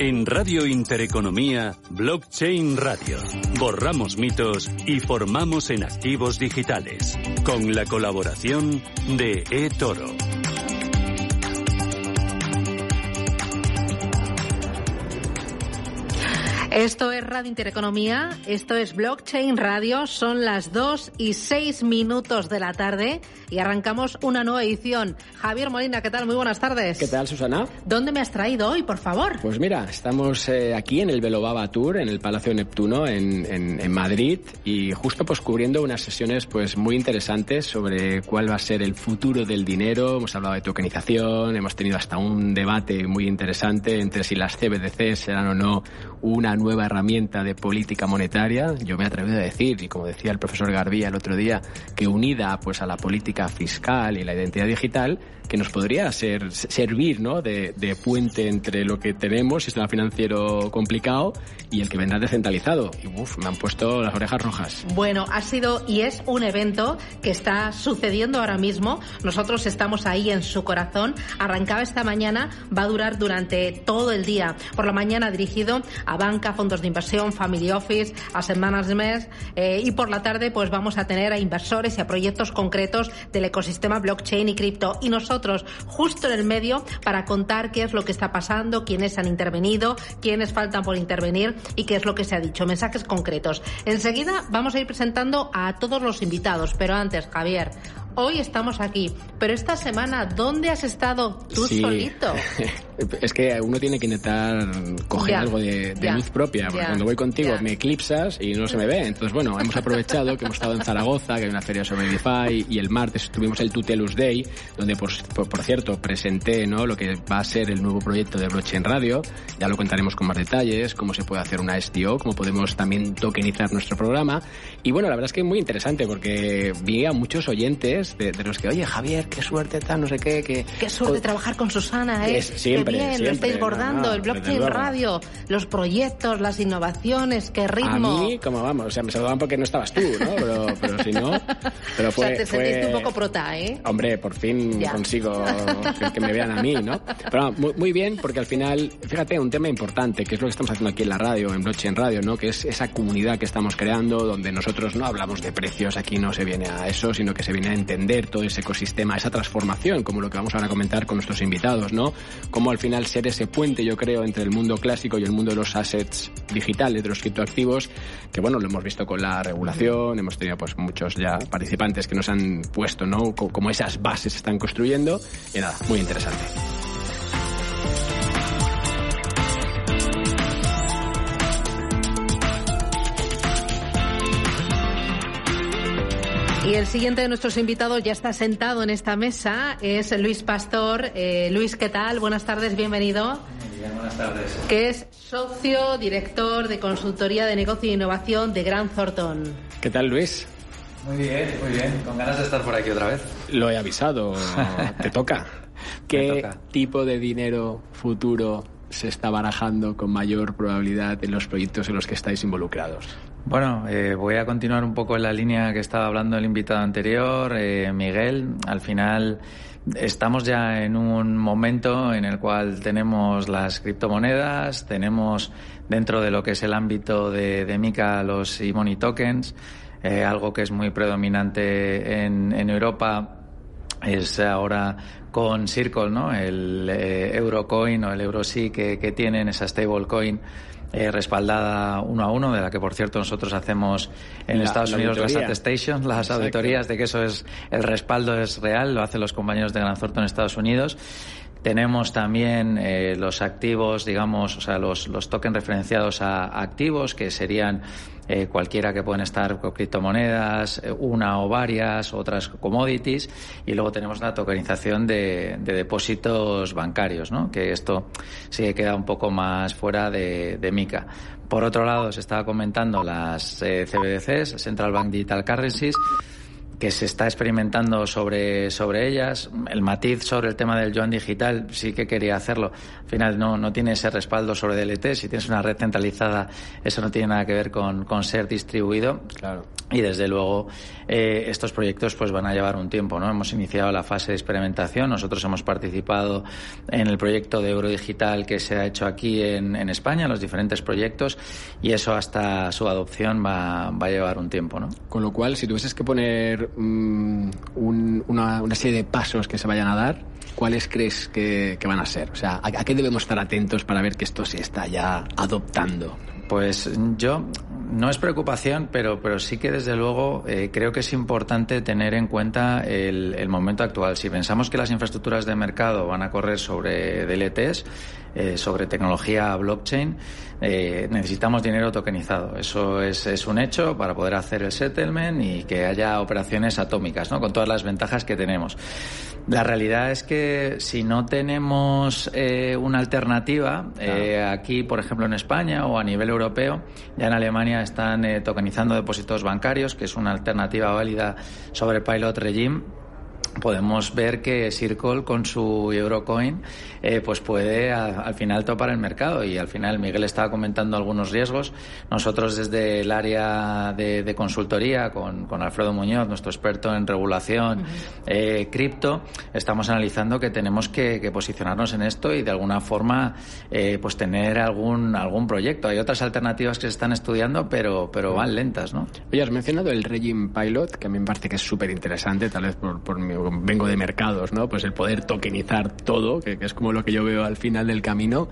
En Radio Intereconomía, Blockchain Radio. Borramos mitos y formamos en activos digitales. Con la colaboración de eToro. Esto es Radio Intereconomía, esto es Blockchain Radio, son las 2 y 6 minutos de la tarde y arrancamos una nueva edición. Javier Molina, ¿qué tal? Muy buenas tardes. ¿Qué tal, Susana? ¿Dónde me has traído hoy, por favor? Pues mira, estamos eh, aquí en el Velobaba Tour, en el Palacio Neptuno, en, en, en, Madrid, y justo pues cubriendo unas sesiones pues muy interesantes sobre cuál va a ser el futuro del dinero. Hemos hablado de tokenización, hemos tenido hasta un debate muy interesante entre si las CBDC serán o no una nueva herramienta de política monetaria. Yo me he atrevido a decir, y como decía el profesor Garbía el otro día, que unida pues a la política fiscal y la identidad digital, que nos podría ser, servir ¿no? de, puente entre lo que tenemos, sistema financiero complicado, y el que vendrá descentralizado. Y uf, me han puesto las orejas rojas. Bueno, ha sido y es un evento que está sucediendo ahora mismo. Nosotros estamos ahí en su corazón. Arrancaba esta mañana, va a durar durante todo el día. Por la mañana dirigido a banca, fondos de inversión, family office, a semanas de mes eh, y por la tarde pues vamos a tener a inversores y a proyectos concretos del ecosistema blockchain y cripto y nosotros justo en el medio para contar qué es lo que está pasando, quiénes han intervenido, quiénes faltan por intervenir y qué es lo que se ha dicho, mensajes concretos. Enseguida vamos a ir presentando a todos los invitados, pero antes, Javier, hoy estamos aquí, pero esta semana, ¿dónde has estado tú Sí. solito? es que uno tiene que intentar coger Ya, algo de, de luz propia, porque ya, cuando voy contigo ya. me eclipsas y no se me ve. Entonces, bueno, hemos aprovechado que hemos estado en Zaragoza, que hay una feria sobre DeFi, y el martes tuvimos el Tutelus Day, donde, por, por, por cierto, presenté ¿no? lo que va a ser el nuevo proyecto de Blockchain Radio. Ya lo contaremos con más detalles, cómo se puede hacer una STO, cómo podemos también tokenizar nuestro programa. Y bueno, la verdad es que es muy interesante, porque vi a muchos oyentes de, de los que, oye, Javier, qué suerte, tal, no sé qué, que... Qué suerte trabajar con Susana, ¿eh? Es- siempre, bien, lo siempre, estáis bordando, no, el blockchain radio, los proyectos, las innovaciones, qué ritmo. A mí, como vamos, o sea, me saludaban porque no estabas tú, ¿no? Pero, pero si no, pero fue... o sea, te fue- sentiste un poco prota, ¿eh? Hombre, por fin Ya. consigo que, que me vean a mí, ¿no? Pero muy, muy bien, porque al final, fíjate, un tema importante, que es lo que estamos haciendo aquí en la radio, en Blockchain Radio, ¿no? Que es esa comunidad que estamos creando, donde nosotros no hablamos de precios, aquí no se viene a eso, sino que se viene a entender todo ese ecosistema, esa transformación, como lo que vamos ahora a comentar con nuestros invitados, ¿no? Cómo al final ser ese puente, yo creo, entre el mundo clásico y el mundo de los assets digitales, de los criptoactivos, que bueno, lo hemos visto con la regulación, hemos tenido pues muchos ya participantes que nos han puesto, ¿no? Co- Como esas bases se están construyendo, y nada, muy interesante. Y el siguiente de nuestros invitados ya está sentado en esta mesa, es Luis Pastor. Eh, Luis, ¿qué tal? Buenas tardes, bienvenido. buenas tardes. Que es socio director de consultoría de negocio e innovación de Grant Thornton. ¿Qué tal, Luis? Muy bien, muy bien. Con ganas de estar por aquí otra vez. Lo he avisado, te toca. ¿Qué toca. tipo de dinero futuro se está barajando con mayor probabilidad en los proyectos en los que estáis involucrados? Bueno, eh, voy a continuar un poco en la línea que estaba hablando el invitado anterior, eh, Miguel. Al final estamos ya en un momento en el cual tenemos las criptomonedas, tenemos dentro de lo que es el ámbito de, de MICA los e-money tokens, eh, algo que es muy predominante en, en Europa es ahora con Circle, ¿no? El eh, Eurocoin o el Eurosí que, que tienen esa stablecoin eh, respaldada uno a uno, de la que por cierto nosotros hacemos en La- Estados la Unidos las attestations, las Exacto. auditorías de que eso es el respaldo es real, lo hacen los compañeros de Gran Thornton en Estados Unidos. Tenemos también eh, los activos, digamos, o sea, los, los tokens referenciados a activos, que serían eh, cualquiera que pueden estar con criptomonedas, eh, una o varias, otras commodities, y luego tenemos la tokenización de, de depósitos bancarios, ¿no? que esto sí que queda un poco más fuera de, de MICA. Por otro lado, se estaba comentando las eh, CBDCs, Central Bank Digital Currencies, que se está experimentando sobre, sobre ellas. El matiz sobre el tema del yuan digital sí que quería hacerlo. Al final no, no tiene ese respaldo sobre DLT. Si tienes una red centralizada, eso no tiene nada que ver con, con ser distribuido. Claro. Y desde luego eh, estos proyectos pues van a llevar un tiempo. ¿no? Hemos iniciado la fase de experimentación. Nosotros hemos participado en el proyecto de Eurodigital que se ha hecho aquí en, en España, los diferentes proyectos, y eso hasta su adopción va, va a llevar un tiempo. ¿no? Con lo cual, si tuvieses que poner mm, un- una, serie de pasos que se vayan a dar, ¿cuáles crees que, que van a ser? O sea, ¿a, a qué debemos estar atentos para ver que esto se está ya adoptando? Pues yo no es preocupación, pero, pero sí que desde luego eh, creo que es importante tener en cuenta el, el momento actual. Si pensamos que las infraestructuras de mercado van a correr sobre DLTs, eh, sobre tecnología blockchain, eh, necesitamos dinero tokenizado. Eso es, es un hecho para poder hacer el settlement y que haya operaciones atómicas, ¿no? con todas las ventajas que tenemos. La realidad es que si no tenemos eh, una alternativa, aquí, por ejemplo, en España o a nivel europeo, ya en Alemania están eh, tokenizando depósitos bancarios, que es una alternativa válida sobre Pilot Regime podemos ver que Circle con su Eurocoin eh, pues puede a- al final topar el mercado. Y al final Miguel estaba comentando algunos riesgos. Nosotros desde el área de, de consultoría con, con Alfredo Muñoz nuestro experto en regulación eh, cripto estamos analizando que tenemos que, que posicionarnos en esto y de alguna forma eh, pues tener algún algún proyecto. Hay otras alternativas que se están estudiando pero pero van lentas ¿no? Oye, has mencionado el Regime Pilot, que a mí me parece que es súper interesante, tal vez por, por mi- vengo de mercados, ¿no? Pues el poder tokenizar todo, que, que es como lo que yo veo al final del camino.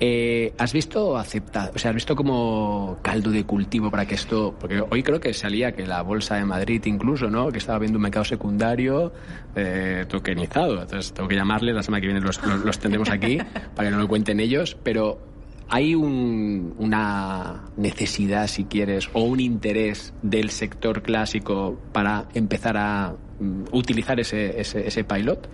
Eh, ¿Has visto aceptado, o sea, has visto como caldo de cultivo para que esto, porque hoy creo que salía que la bolsa de Madrid incluso, ¿no? Que estaba viendo un mercado secundario eh, tokenizado. Entonces tengo que llamarles la semana que viene los, los, los tendremos aquí para que nos lo cuenten ellos, pero ¿Hay un- una necesidad, si quieres, o un interés del sector clásico para empezar a mm, utilizar ese, ese, ese pilot?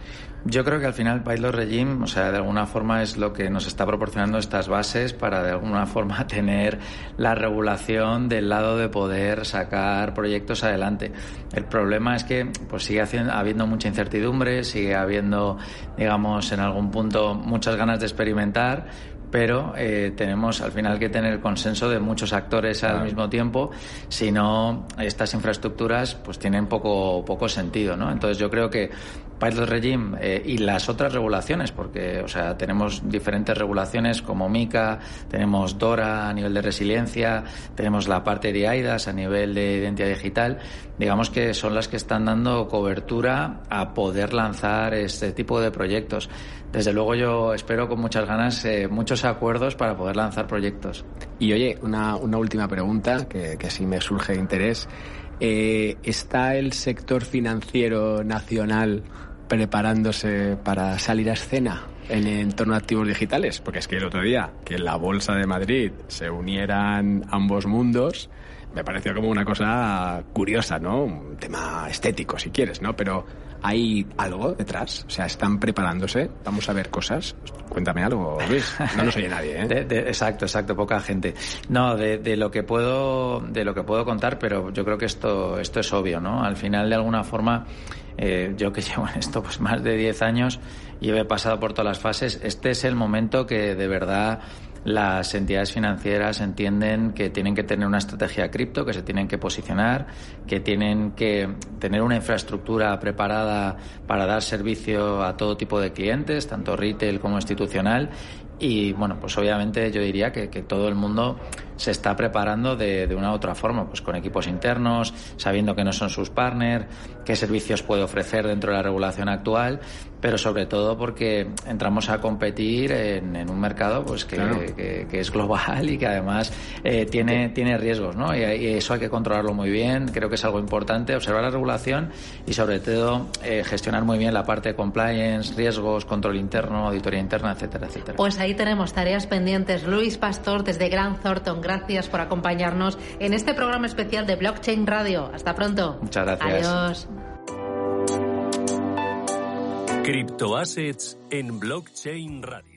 Yo creo que al final Pilot Regime, o sea, de alguna forma es lo que nos está proporcionando estas bases para de alguna forma tener la regulación del lado de poder sacar proyectos adelante. El problema es que pues sigue habiendo mucha incertidumbre, sigue habiendo, digamos, en algún punto muchas ganas de experimentar, pero eh, tenemos al final que tener el consenso de muchos actores al mismo tiempo, si no estas infraestructuras pues tienen poco poco sentido, ¿no? Entonces yo creo que Pilot Regime eh, y las otras regulaciones, porque o sea tenemos diferentes regulaciones como MICA, tenemos DORA a nivel de resiliencia, tenemos la parte de AIDAS a nivel de identidad digital, digamos que son las que están dando cobertura a poder lanzar este tipo de proyectos. Desde luego yo espero con muchas ganas eh, muchos acuerdos para poder lanzar proyectos. Y oye, una, una última pregunta que, que sí me surge interés. Eh, ¿Está el sector financiero nacional preparándose para salir a escena en entorno a activos digitales? Porque es que el otro día que en la Bolsa de Madrid se unieran ambos mundos, me pareció como una cosa curiosa, ¿no? Un tema estético, si quieres, ¿no? Pero hay algo detrás, o sea, están preparándose, vamos a ver cosas. Cuéntame algo, Luis. No nos oye nadie, ¿eh? Exacto, exacto, poca gente. No, de, de lo que puedo, de lo que puedo contar, pero yo creo que esto, esto es obvio, ¿no? Al final, de alguna forma, eh, yo que llevo en esto pues más de 10 años y he pasado por todas las fases, este es el momento que de verdad las entidades financieras entienden que tienen que tener una estrategia cripto, que se tienen que posicionar, que tienen que tener una infraestructura preparada para dar servicio a todo tipo de clientes, tanto retail como institucional. Y bueno, pues obviamente yo diría que, que todo el mundo se está preparando de, de una u otra forma, pues con equipos internos, sabiendo que no son sus partners, qué servicios puede ofrecer dentro de la regulación actual, pero sobre todo porque entramos a competir en, en un mercado pues que, Claro. que- que es global y que además eh, tiene, tiene riesgos, ¿no? Y, y eso hay que controlarlo muy bien, creo que es algo importante, observar la regulación y sobre todo eh, gestionar muy bien la parte de compliance, riesgos, control interno, auditoría interna, etcétera, etcétera. Pues ahí tenemos tareas pendientes. Luis Pastor desde Gran Thornton, gracias por acompañarnos en este programa especial de Blockchain Radio. Hasta pronto. Muchas gracias. Adiós. Criptoassets en Blockchain Radio.